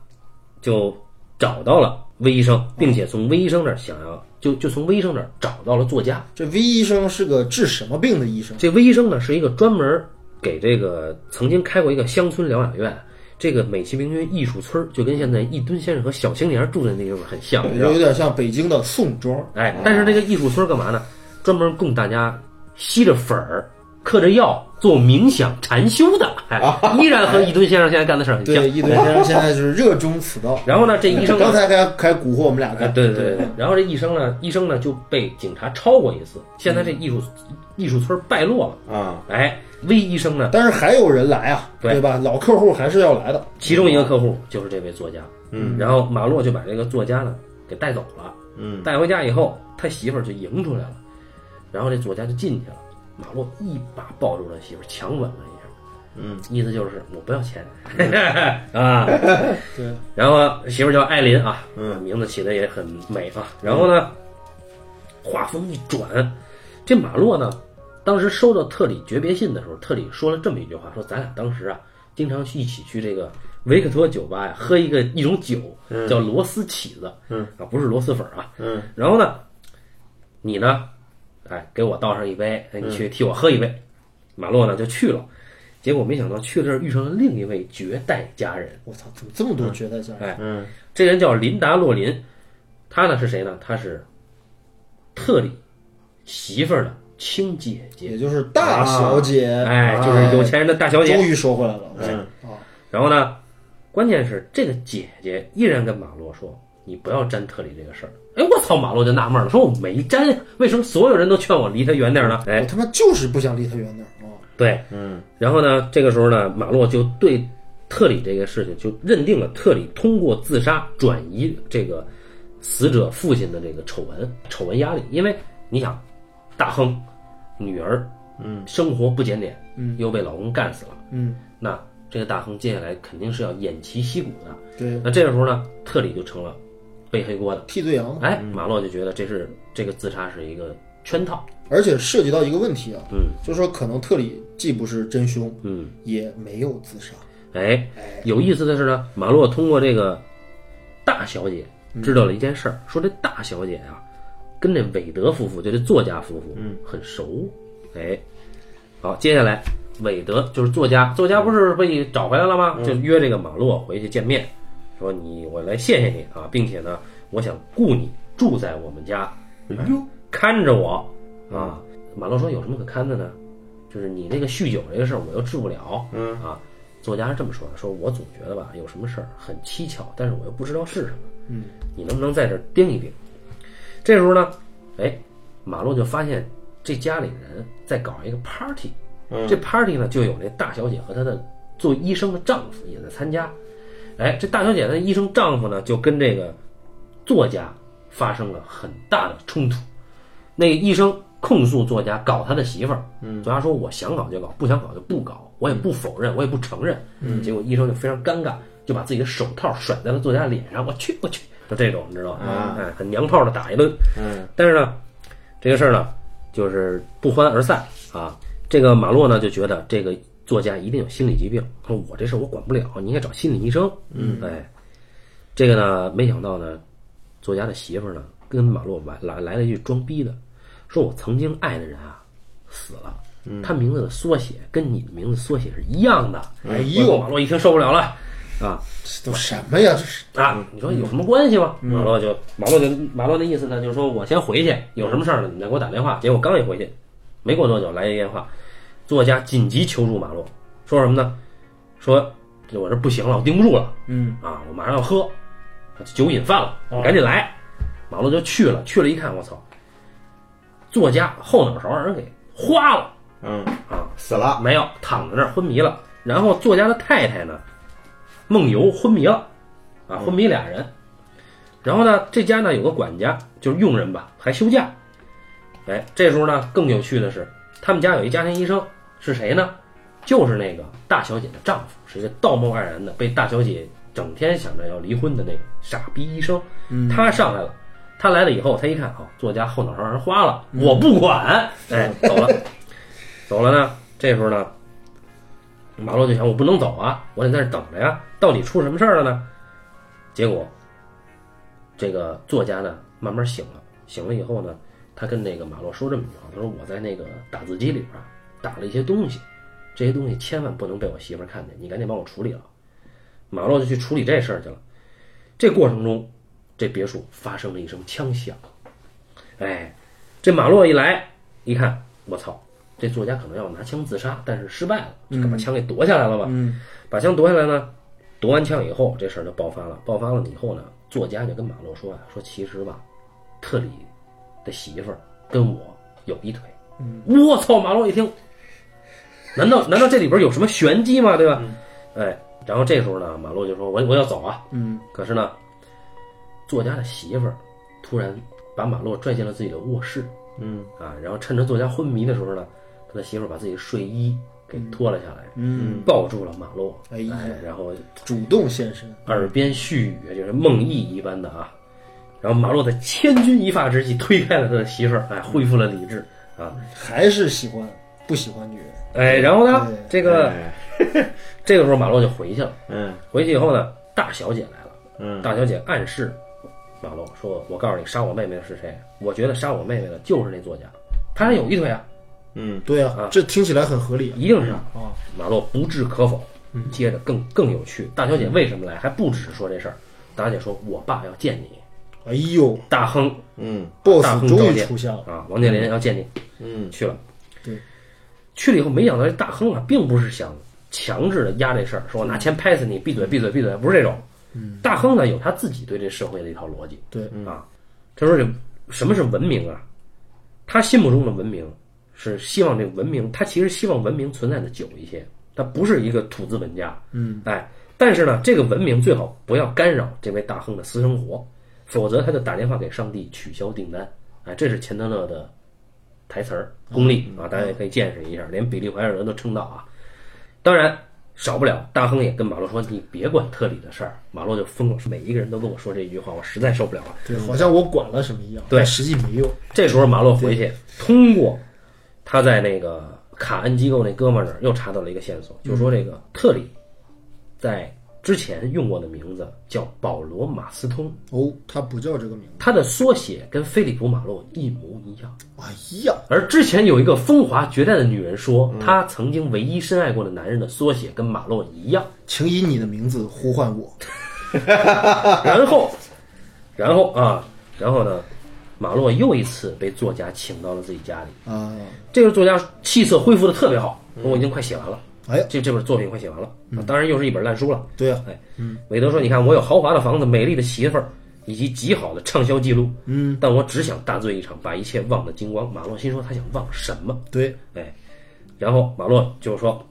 就找到了威医生，并且从威医生那儿想要就就从威医生那儿找到了作家。这魏医生是个治什么病的医生？这威医生呢是一个专门给这个曾经开过一个乡村疗养院，这个美其名曰艺术村儿，就跟现在一吨先生和小青年住的那个地方很像？有点像北京的宋庄。哎，但是这个艺术村干嘛呢？专门供大家吸着粉儿、嗑着药做冥想禅修的，哎，依然和一吨先生现在干的事儿很像。对，一吨先生现在就是热衷此道。然后呢，这医生刚才还还蛊惑我们俩哎，对对对对。然后这医生呢，医生呢就被警察抄过一次，现在这艺术艺术村败落了。啊，哎，威医生呢，但是还有人来啊，对对吧？老客户还是要来的。其中一个客户就是这位作家。嗯，然后马洛就把这个作家呢给带走了。嗯，带回家以后，他媳妇儿就迎出来了，然后这作家就进去了。马洛一把抱住了媳妇，强吻了一下。嗯，意思就是我不要钱 啊。对，然后媳妇叫艾琳啊，嗯名字起的也很美啊。然后呢，话锋一转，这马洛呢，当时收到特里诀别信的时候，特里说了这么一句话，说咱俩当时啊，经常去一起去这个维克托酒吧呀，喝一个一种酒叫螺丝起子，嗯啊，不是螺蛳粉啊。嗯然后呢，你呢，哎，给我倒上一杯，哎你去替我喝一杯。马洛呢就去了，结果没想到去了这儿遇上了另一位绝代佳人。我操，怎么这么多绝代佳人？哎，嗯这人叫琳达·洛林，她呢是谁呢？她是特里媳妇儿的亲姐姐，也就是大小姐，哎，就是有钱人的大小姐。终于说回来了。嗯啊，然后呢，关键是这个姐姐依然跟马洛说：“你不要沾特里这个事儿。”哎，我操！马洛就纳闷了，说：“我没沾，为什么所有人都劝我离他远点儿呢？”哎我，他妈就是不想离他远点儿啊！对，嗯然后呢，这个时候呢，马洛就对特里这个事情就认定了特里通过自杀转移这个死者父亲的这个丑闻丑闻压力，因为你想，大亨女儿嗯生活不检点，嗯又被老公干死了，嗯，那这个大亨接下来肯定是要偃旗息鼓的。对，那这个时候呢，特里就成了背黑锅的。替罪羊嘛。哎，马洛就觉得这是这个自杀是一个圈套。而且涉及到一个问题啊，嗯就是说可能特里既不是真凶，嗯，也没有自杀。哎，有意思的是呢，马洛通过这个大小姐知道了一件事儿，说这大小姐啊，跟这韦德夫妇，就这作家夫妇，嗯，很熟。哎，好，接下来韦德就是作家，作家不是被找回来了吗？就约这个马洛回去见面，说你我来谢谢你啊，并且呢，我想雇你住在我们家，哎呦看着我啊。马洛说有什么可看的呢？就是你那个酗酒这个事儿，我又治不了。嗯啊，作家是这么说的：说我总觉得吧，有什么事儿很蹊跷，但是我又不知道是什么。嗯，你能不能在这儿盯一盯？这时候呢，哎，马洛就发现这家里人在搞一个 party。嗯这 party 呢，就有那大小姐和她的做医生的丈夫也在参加。哎，这大小姐的医生丈夫呢，就跟这个作家发生了很大的冲突。那个医生控诉作家搞他的媳妇儿，嗯，作家说我想搞就搞，不想搞就不搞，我也不否认，我也不承认。嗯，结果医生就非常尴尬，就把自己的手套甩在了作家脸上，我去我去，就这种你知道吗？啊哎，很娘炮的打一顿。嗯但是呢，这个事儿呢，就是不欢而散啊。这个马洛呢就觉得这个作家一定有心理疾病，说我这事儿我管不了，你应该找心理医生。嗯，哎，这个呢，没想到呢，作家的媳妇儿呢跟马洛来来来了一句装逼的，说我曾经爱的人啊死了，他名字的缩写跟你的名字缩写是一样的。哎呦马洛一听受不了了啊，这都什么呀？这是啊，你说有什么关系吗？马洛就马洛就马洛的意思呢，就是说我先回去，有什么事儿呢，你再给我打电话。结果刚一回去，没过多久来一电话，作家紧急求助马洛，说什么呢？说这我这不行了，我盯不住了嗯啊，我马上要喝，酒瘾犯了，你赶紧来。马洛就去了，去了一看，我操，作家后脑勺让人给花了嗯，啊，死了。没有躺在那儿昏迷了。然后作家的太太呢，梦游昏迷了，啊，昏迷俩人。然后呢，这家呢有个管家，就是佣人吧，还休假。哎，这时候呢更有趣的是，他们家有一家庭医生，是谁呢？就是那个大小姐的丈夫，是一个道貌岸然的，被大小姐整天想着要离婚的那个傻逼医生。他上来了，他来了以后，他一看，哦，作家后脑勺让人花了，我不管，哎，走了。走了呢，这时候呢，马洛就想我不能走啊，我得在这等着呀，到底出什么事儿了呢？结果，这个作家呢慢慢醒了，醒了以后呢，他跟那个马洛说这么一句话，他说我在那个打字机里边啊打了一些东西，这些东西千万不能被我媳妇看见，你赶紧帮我处理了。马洛就去处理这事儿去了。这过程中，这别墅发生了一声枪响，哎，这马洛一来一看，我操！这作家可能要拿枪自杀，但是失败了，就把枪给夺下来了吧？嗯把枪夺下来呢，夺完枪以后，这事儿就爆发了。爆发了以后呢，作家就跟马洛说啊，说其实吧，特里的媳妇儿跟我有一腿。我操！马洛一听，难道难道这里边有什么玄机吗？对吧？哎，然后这时候呢，马洛就说我我要走啊。嗯可是呢，作家的媳妇儿突然把马洛拽进了自己的卧室。嗯啊，然后趁着作家昏迷的时候呢，他的媳妇儿把自己的睡衣给脱了下来，嗯，抱住了马洛，哎呀然后主动现身，耳边絮语，就是梦呓一般的啊。然后马洛在千钧一发之际推开了他的媳妇儿，哎，恢复了理智啊，还是喜欢不喜欢女人？哎，然后呢，这个哎 这个时候马洛就回去了，嗯回去以后呢，大小姐来了，嗯大小姐暗示马洛说：“我告诉你，杀我妹妹的是谁？我觉得杀我妹妹的就是那作家，他还有一腿啊，嗯对啊，这听起来很合理啊。一定是。”啊，马洛不置可否。接着更更有趣，大小姐为什么来？还不只是说这事儿。大小姐说：“我爸要见你，哎呦大亨嗯，boss 大亨终于出现了。啊，王健林要见你。”嗯去了。对，去了以后，没想到这大亨啊，并不是想强制的压这事儿，说我拿钱拍死你，闭嘴闭嘴闭嘴，不是这种。大亨呢有他自己对这社会的一套逻辑。对，啊，他说这什么是文明啊？他心目中的文明是希望这个文明，他其实希望文明存在的久一些，他不是一个土资本家，嗯，哎，但是呢，这个文明最好不要干扰这位大亨的私生活，否则他就打电话给上帝取消订单，哎，这是钱德勒的台词儿功力啊，大家也可以见识一下，连比利怀尔德都称道啊。当然，少不了大亨也跟马洛说：“你别管特里的事儿。”马洛就疯了，每一个人都跟我说这一句话，我实在受不了了。对，好像我管了什么一样，对实际没用。这时候马洛回去，通过他在那个卡恩机构那哥们儿那儿又查到了一个线索，就说这个特里在之前用过的名字叫保罗·马斯通，哦，他不叫这个名字。他的缩写跟菲利普·马洛一模一样。哎呀，而之前有一个风华绝代的女人说，她曾经唯一深爱过的男人的缩写跟马洛一样。请以你的名字呼唤我。然后，然后啊，然后呢，马洛又一次被作家请到了自己家里。啊，这个作家气色恢复的特别好，我已经快写完了。哎，这这本作品快写完了，当然又是一本烂书了。对啊，哎，嗯，韦德说：“你看，我有豪华的房子、美丽的媳妇儿，以及极好的畅销记录，嗯，但我只想大醉一场，把一切忘得精光。”马洛心说：“他想忘什么？”对，哎，然后马洛就说：“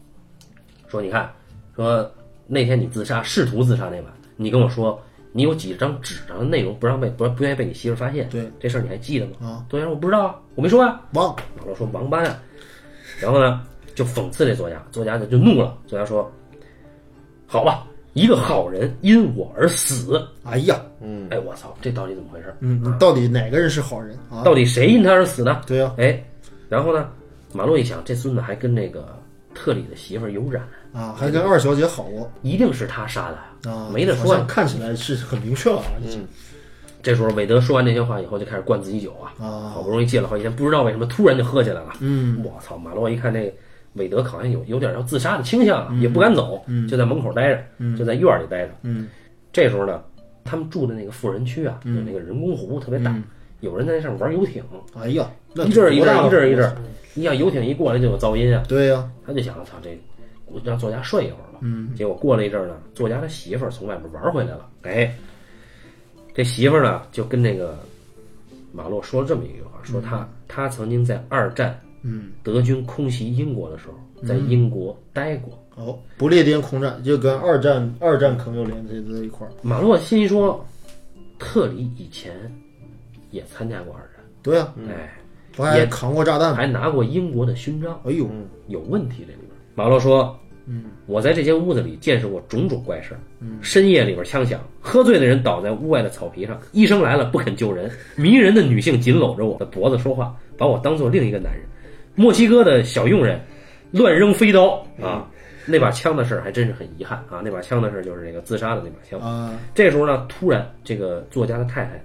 说你看，说那天你自杀，试图自杀那晚，你跟我说你有几张纸上的内容不让被不不愿意被你媳妇发现，对这事儿你还记得吗？”啊，作家说：“我不知道啊，我没说啊。”忘马洛说：“王八蛋。”然后呢，就讽刺这作家，作家就就怒了。作家说：“好吧，一个好人因我而死。哎呀，嗯，哎，我操，这到底怎么回事？嗯，到底哪个人是好人啊？到底谁因他而死呢？对呀，哎，然后呢，马洛一想，这孙子还跟那个特里的媳妇有染，啊，还跟二小姐好过一定是他杀的，啊，没得说呀。看起来是很明确了啊，已经这时候韦德说完这些话以后，就开始灌自己酒啊，啊好不容易戒了好几天，不知道为什么突然就喝起来了。嗯，我操！马洛一看这韦德好像有有点要自杀的倾向啊，也不敢走，就在门口待着，就在院里待着。嗯，这时候呢，他们住的那个富人区啊，有那个人工湖特别大，有人在那上面玩游艇，哎呀，一阵一阵一阵一阵，你想游艇一过来就有噪音啊，对呀，他就想，操这，我让作家睡一会儿吧。嗯，结果过了一阵呢，作家的媳妇儿从外边玩回来了，哎，这媳妇儿呢就跟那个马洛说了这么一句话，说他他曾经在二战嗯，德军空袭英国的时候，在英国待过。哦，不列颠空战就跟二战二战可能又联系在一块儿，马洛心说，特里以前也参加过二战，对呀，哎，不还扛过炸弹？还拿过英国的勋章，哎呦，有问题这里边。马洛说，嗯，我在这间屋子里见识过种种怪事儿，深夜里边枪响，喝醉的人倒在屋外的草皮上，医生来了不肯救人，迷人的女性紧搂着我的脖子说话，把我当做另一个男人，墨西哥的小佣人乱扔飞刀啊。那把枪的事儿还真是很遗憾啊！那把枪的事儿就是那个自杀的那把枪。啊，这个时候呢，突然这个作家的太太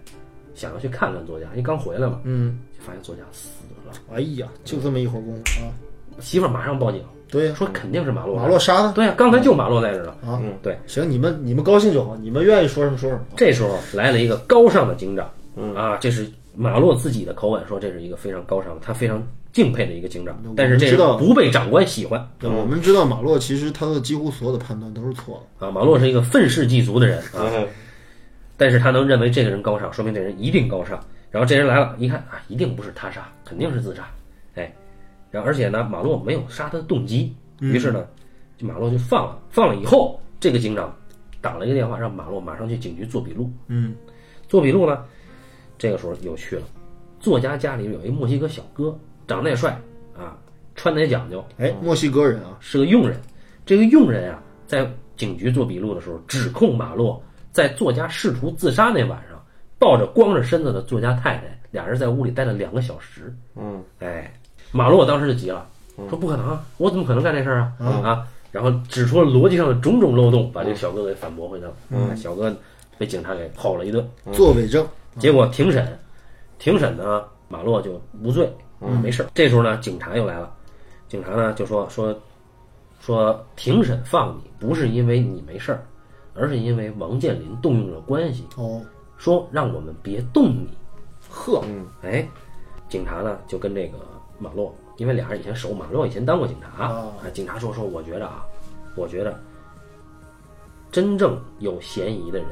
想要去看看作家，因为刚回来嘛，嗯，就发现作家死了。哎呀，就这么一会儿功夫啊，媳妇儿马上报警，对呀，说肯定是马洛。马洛杀的对呀、刚才就马洛在这儿呢。啊，嗯，对。行，你们你们高兴就好，你们愿意说什么说什么。这时候来了一个高尚的警长，啊，这是马洛自己的口吻说，这是一个非常高尚的，他非常敬佩的一个警长。但是这个不被长官喜欢对，我们知道马洛其实他的几乎所有的判断都是错的。啊。马洛是一个愤世嫉俗的人啊，嗯但是他能认为这个人高尚，说明这人一定高尚。然后这人来了，一看啊，一定不是他杀，肯定是自杀。哎，然后而且呢，马洛没有杀他的动机，于是呢，就马洛就放了。放了以后，这个警长打了一个电话，让马洛马上去警局做笔录。嗯，做笔录呢，这个时候有趣了，作家家里有一墨西哥小哥，长得也帅啊，穿的也讲究，哎，墨西哥人啊，是个佣人。这个佣人啊，在警局做笔录的时候，指控马洛在作家试图自杀那晚上，抱着光着身子的作家太太，俩人在屋里待了两个小时。嗯，哎，马洛当时就急了，说不可能啊，我怎么可能干这事儿啊？啊，然后指出了逻辑上的种种漏洞，把这个小哥给反驳回去了。嗯，小哥被警察给吼了一顿。作伪证。结果庭审，庭审呢，马洛就无罪，没事儿。这时候呢，警察又来了，警察呢就说说说庭审放你不是因为你没事儿，而是因为王健林动用了关系，哦，说让我们别动你。呵，哎，警察呢就跟这个马洛，因为俩人以前熟，马洛以前当过警察哦啊。警察说说，我觉得啊，我觉得真正有嫌疑的人，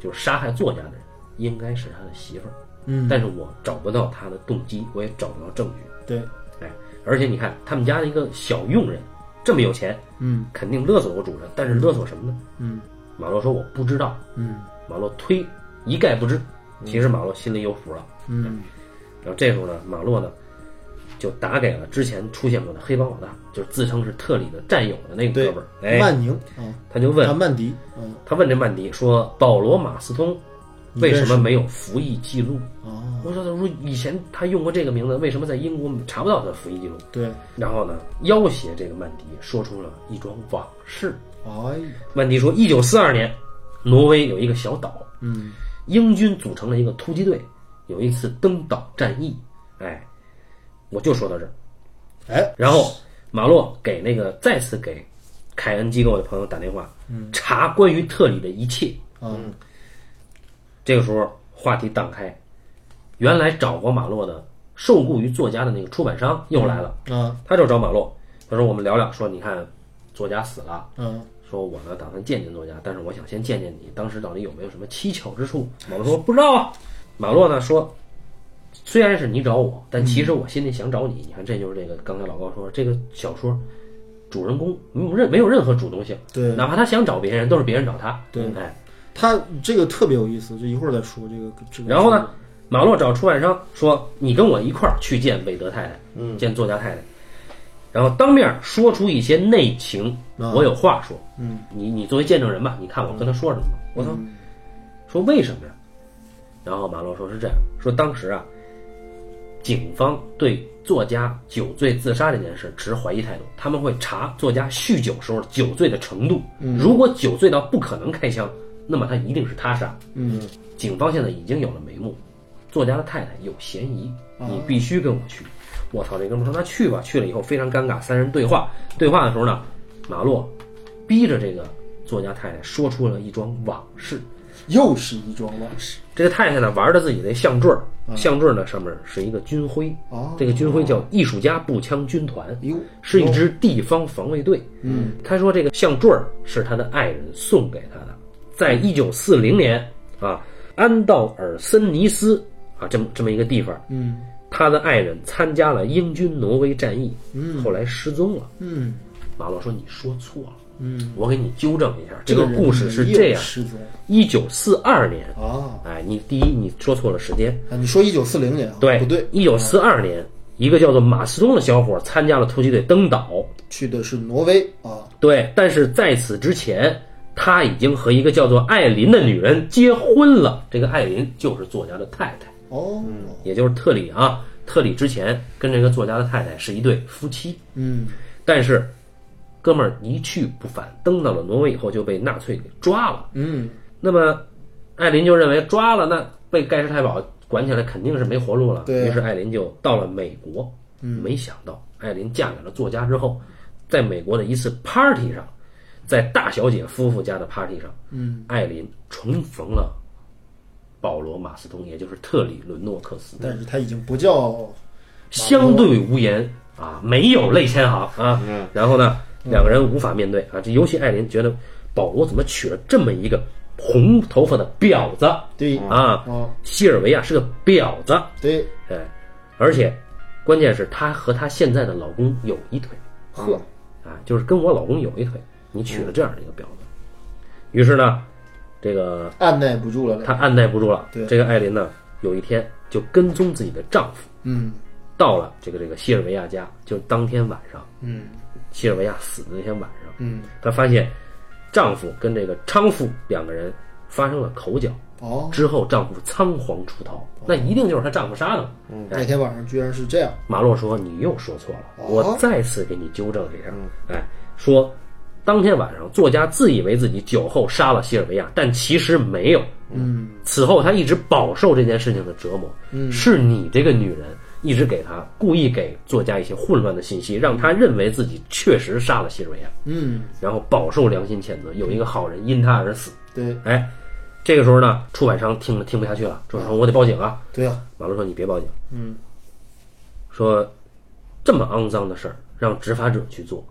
就是杀害作家的人，应该是他的媳妇儿。嗯，但是我找不到他的动机，我也找不到证据。对，哎，而且你看他们家的一个小佣人这么有钱，嗯肯定勒索过主人，但是勒索什么呢？嗯马洛说我不知道，嗯马洛推一概不知。其实马洛心里有谱了。嗯，然后这时候呢，马洛呢就打给了之前出现过的黑帮老大，就是自称是特里的战友的那个哥们儿。哎，曼宁啊，他就问啊曼迪，嗯他问这曼迪说：“保罗·马斯通为什么没有服役记录？哦？我说，他说以前他用过这个名字，为什么在英国查不到他的服役记录？对，然后呢，要挟这个曼迪说出了一桩往事。哎，曼迪说，一九四二年，挪威有一个小岛，嗯，英军组成了一个突击队，有一次登岛战役。哎，我就说到这儿。哎，然后马洛给那个再次给凯恩机构的朋友打电话，嗯查关于特里的一切。嗯，这个时候话题荡开，原来找过马洛的受雇于作家的那个出版商又来了，啊，他就找马洛，他说我们聊聊，说你看作家死了，嗯，说我呢打算见见作家，但是我想先见见你当时到底有没有什么蹊跷之处。马洛说不知道啊。马洛呢说，虽然是你找我，但其实我心里想找你。你看，这就是这个刚才老高说这个小说主人公没有任没有任何主动性，对，哪怕他想找别人，都是别人找他。对哎，他这个特别有意思，就一会儿再说这个这个。然后呢，马洛找出版商说：“你跟我一块儿去见韦德太太，嗯见作家太太，然后当面说出一些内情，啊我有话说。嗯，你你作为见证人吧，你看我跟他说什么？我操，说为什么呀？然后马洛说是这样，说当时啊，警方对作家酒醉自杀这件事持怀疑态度，他们会查作家酗酒时候酒醉的程度，如果酒醉到不可能开枪，那么他一定是他杀。嗯，警方现在已经有了眉目，作家的太太有嫌疑，你必须跟我去。我操，这哥们说那去吧，去了。以后非常尴尬，三人对话，对话的时候呢，马洛逼着这个作家太太说出了一桩往事。又是一桩往事。这个太太呢玩着自己的项坠儿，项坠儿呢上面是一个军徽，哦这个军徽叫艺术家步枪军团，哟，是一支地方防卫队。嗯，他说这个项坠儿是他的爱人送给他的，在一九四零年啊，安道尔森尼斯啊这么这么一个地方，嗯他的爱人参加了英军挪威战役，嗯后来失踪了。嗯马洛说：“你说错了，嗯，我给你纠正一下，这个故事是这样：失踪一九四二年，啊哎，你第一你说错了时间，啊！你说一九四零年啊？对，不对？一九四二年，一个叫做马斯通的小伙参加了突击队登岛，去的是挪威啊。对，但是在此之前，他已经和一个叫做艾琳的女人结婚了。这个艾琳就是作家的太太，哦，也就是特里啊。特里之前跟这个作家的太太是一对夫妻，嗯但是哥们儿一去不返，登到了挪威以后就被纳粹给抓了。嗯那么艾琳就认为抓了，那被盖世太保管起来肯定是没活路了。对啊于是艾琳就到了美国。嗯没想到艾琳嫁给了作家之后，在美国的一次 party 上，在大小姐夫妇家的 party 上，嗯，艾琳重逢了保罗·马斯通，也就是特里·伦诺克斯，但是他已经不叫相对无言啊，没有泪千行啊。嗯。然后呢，两个人无法面对啊。这尤其艾琳觉得保罗怎么娶了这么一个红头发的婊子对啊？啊西尔维亚是个婊子，对，哎，而且关键是她和她现在的老公有一腿，呵，啊，就是跟我老公有一腿，你取了这样的一个婊子。于是呢，这个按耐不住了。她按耐不住了，对这个艾琳呢，有一天就跟踪自己的丈夫，嗯到了这个这个西尔维亚家，就当天晚上，嗯西尔维亚死的那天晚上，嗯，她发现丈夫跟这个娼妇两个人发生了口角，哦，之后丈夫仓皇出逃，那一定就是她丈夫杀的嗯。那天晚上居然是这样。马洛说：“你又说错了，哦我再次给你纠正一下。哎，说当天晚上作家自以为自己酒后杀了西尔维亚，但其实没有。嗯此后他一直饱受这件事情的折磨。嗯是你这个女人一直给他故意给作家一些混乱的信息，让他认为自己确实杀了西尔维亚，嗯，然后饱受良心谴责。有一个好人因他而死。对哎，这个时候呢，出版商听了听不下去了，出版商说我得报警啊。对啊，马龙说你别报警。”嗯说这么肮脏的事儿让执法者去做，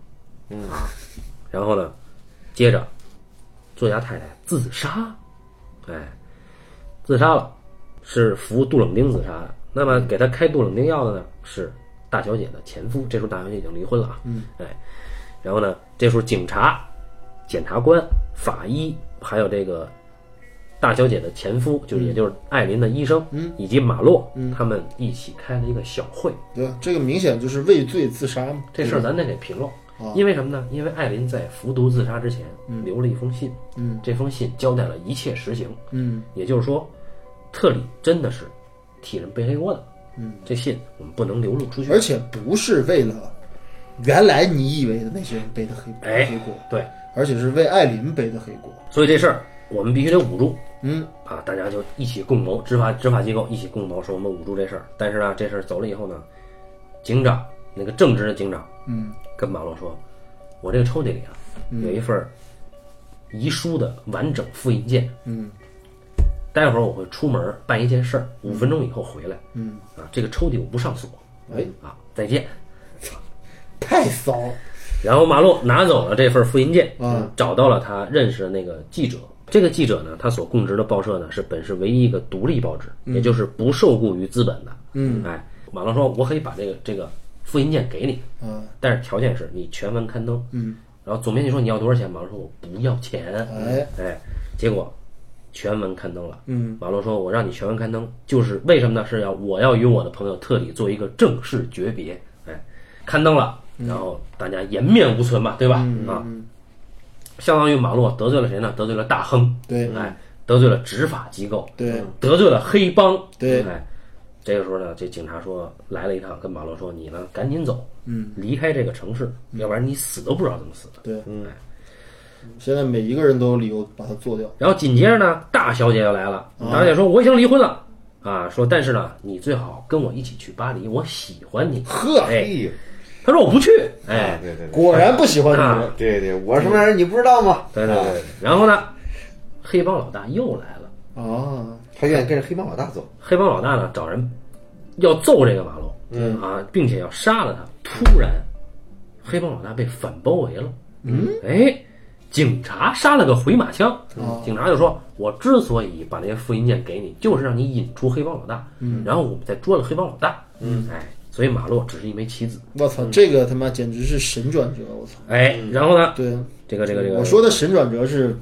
嗯，然后呢，接着作家太太自杀，哎，自杀了，是服杜冷丁自杀的。那么给他开杜冷丁药的呢是大小姐的前夫，这时候大小姐已经离婚了啊，嗯，哎，然后呢，这时候警察、检察官、法医还有这个大小姐的前夫，就是也就是艾琳的医生，嗯，以及马洛，他们一起开了一个小会。对啊，这个明显就是畏罪自杀嘛。这事儿咱得给平了啊，因为什么呢？因为艾琳在服毒自杀之前留了一封信，嗯这封信交代了一切实情，嗯也就是说，特里真的是替人背黑锅的。嗯，这信我们不能流露出去，而且不是为了原来你以为的那些人背的黑哎黑锅，对，而且是为艾琳背的黑锅。所以这事儿我们必须得捂住。嗯啊，大家就一起共谋，执法执法机构一起共谋，说我们捂住这事儿。但是呢，这事儿走了以后呢，警长那个正直的警长嗯跟马洛说：“我这个抽屉里啊有一份遗书的完整复印件，嗯待会儿我会出门办一件事儿，五分钟以后回来。嗯，啊，这个抽屉我不上锁。哎，啊，再见。太骚了。然后马洛拿走了这份复印件，嗯，找到了他认识的那个记者。这个记者呢，他所供职的报社呢是本市唯一一个独立报纸，也就是不受雇于资本的。嗯，哎，马洛说，我可以把这个这个复印件给你，嗯但是条件是你全文刊登。嗯，然后总编辑说你要多少钱？马龙说我不要钱。哎哎，结果全文刊登了。嗯马龙说：“我让你全文刊登，就是为什么呢？是要我要与我的朋友特里做一个正式诀别。哎，刊登了，然后大家颜面无存嘛，对吧？啊，相当于马洛得罪了谁呢？得罪了大亨，对哎，得罪了执法机构，对得罪了黑帮，对哎，这个时候呢，这警察说来了一趟，跟马洛说：你呢赶紧走，嗯，离开这个城市，要不然你死都不知道怎么死的。对，嗯现在每一个人都有理由把他做掉。然后紧接着呢，大小姐又来了，大小姐说我已经离婚了，啊，说但是呢，你最好跟我一起去巴黎，我喜欢你。呵，哎，他，说我不去，哎，对对对果然不喜欢啊女人。对对，我是什么样人你不知道吗？对对对，然后呢，黑帮老大又来了，啊，他愿意跟着黑帮老大走。黑帮老大呢找人要揍这个马洛，嗯。啊，并且要杀了他。突然，黑帮老大被反包围了，嗯，哎，警察杀了个回马枪，警察就说：“我之所以把那些复印件给你，就是让你引出黑帮老大，嗯，然后我们再捉了黑帮老大，嗯，哎，所以马洛只是一枚棋子，我操，这个他妈简直是神转折！我操，哎，然后呢，对，这个这个这个，我说的神转折是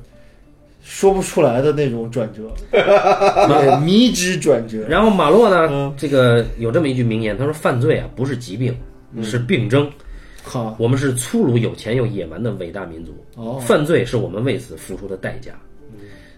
说不出来的那种转折，对，迷之转折。然后马洛呢，这个有这么一句名言，他说：“犯罪啊，不是疾病，是病症。好，我们是粗鲁、有钱又野蛮的伟大民族。哦。犯罪是我们为此付出的代价。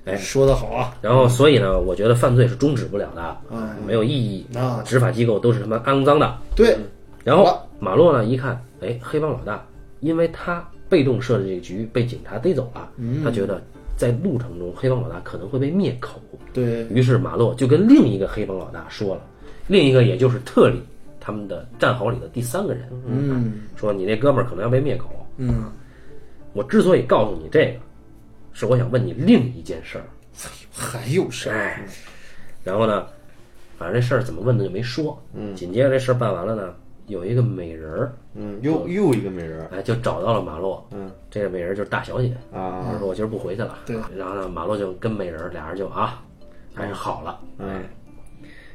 哎。说的好啊，然后，所以呢，我觉得犯罪是终止不了的，哎。没有意义。啊执法机构都是他妈肮脏的。对，然后好马洛呢，一看，哎，黑帮老大，因为他被动设置这个局被警察逮走了，嗯。他觉得在路程中黑帮老大可能会被灭口，对，于是马洛就跟另一个黑帮老大说了，另一个也就是特里他们的战壕里的第三个人，嗯说你那哥们儿可能要被灭口。嗯，我之所以告诉你这个，是我想问你另一件事儿。还有事儿，哎，然后呢，反正这事儿怎么问的就没说。嗯，紧接着这事儿办完了呢，有一个美人儿，嗯，又又一个美人儿哎，就找到了马洛。嗯，这个美人儿就是大小姐。啊，他说我今儿不回去了。对然后呢，马洛就跟美人儿俩人就啊，还是好了。哎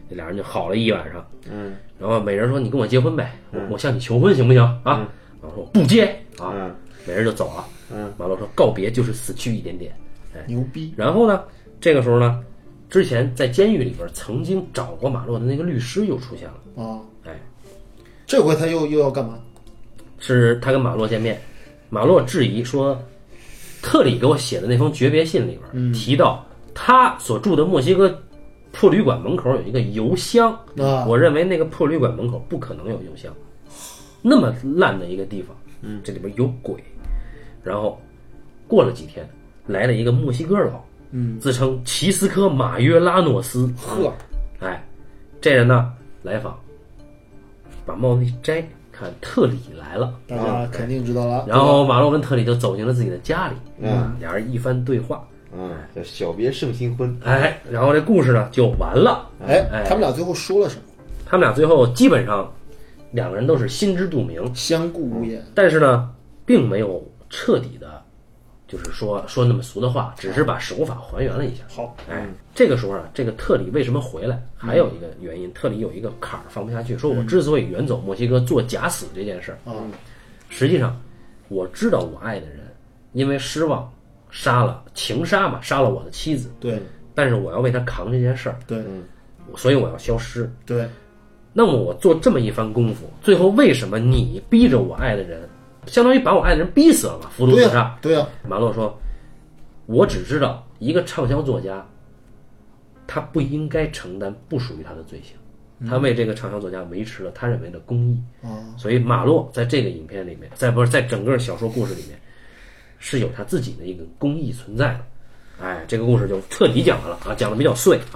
这俩人就好了一晚上。嗯然后美人说：“你跟我结婚呗，我我向你求婚行不行啊？”马洛说：“我不结啊。嗯”美人就走了。嗯，马洛说：“告别就是死去一点点。”哎，牛逼，然后呢，这个时候呢，之前在监狱里边曾经找过马洛的那个律师又出现了。啊！哎，这回他又又要干嘛？是他跟马洛见面，马洛质疑说，特里给我写的那封诀别信里边、提到他所住的墨西哥破旅馆门口有一个邮箱，啊。我认为那个破旅馆门口不可能有邮箱，那么烂的一个地方，嗯，这里边有鬼。然后过了几天，来了一个墨西哥佬，嗯，自称奇斯科马约拉诺斯，呵，哎，这人呢来访，把帽子一摘，看特里来了。大家肯定知道了。然后马洛跟特里就走进了自己的家里，嗯，俩人一番对话，嗯，叫小别胜新婚。哎，然后这故事呢就完了。哎哎，他们俩最后说了什么？他们俩最后基本上两个人都是心知肚明，相顾无言。但是呢，并没有彻底的，就是说说那么俗的话，只是把手法还原了一下。好，哎，这个时候啊，这个特里为什么回来？还有一个原因，特里有一个坎儿放不下去，说我之所以远走墨西哥做假死这件事儿，啊，实际上我知道我爱的人因为失望杀了情杀嘛，杀了我的妻子，对但是我要为他扛这件事儿，对所以我要消失。对，那么我做这么一番功夫，最后为什么你逼着我爱的人，相当于把我爱的人逼死了嘛？服毒自杀。对呀，马洛说：“我只知道一个畅销作家他不应该承担不属于他的罪行。他为这个畅销作家维持了他认为的公义。所以马洛在这个影片里面，在不是在整个小说故事里面，是有他自己的一个公益存在的。哎，这个故事就彻底讲完了啊，讲的比较碎啊。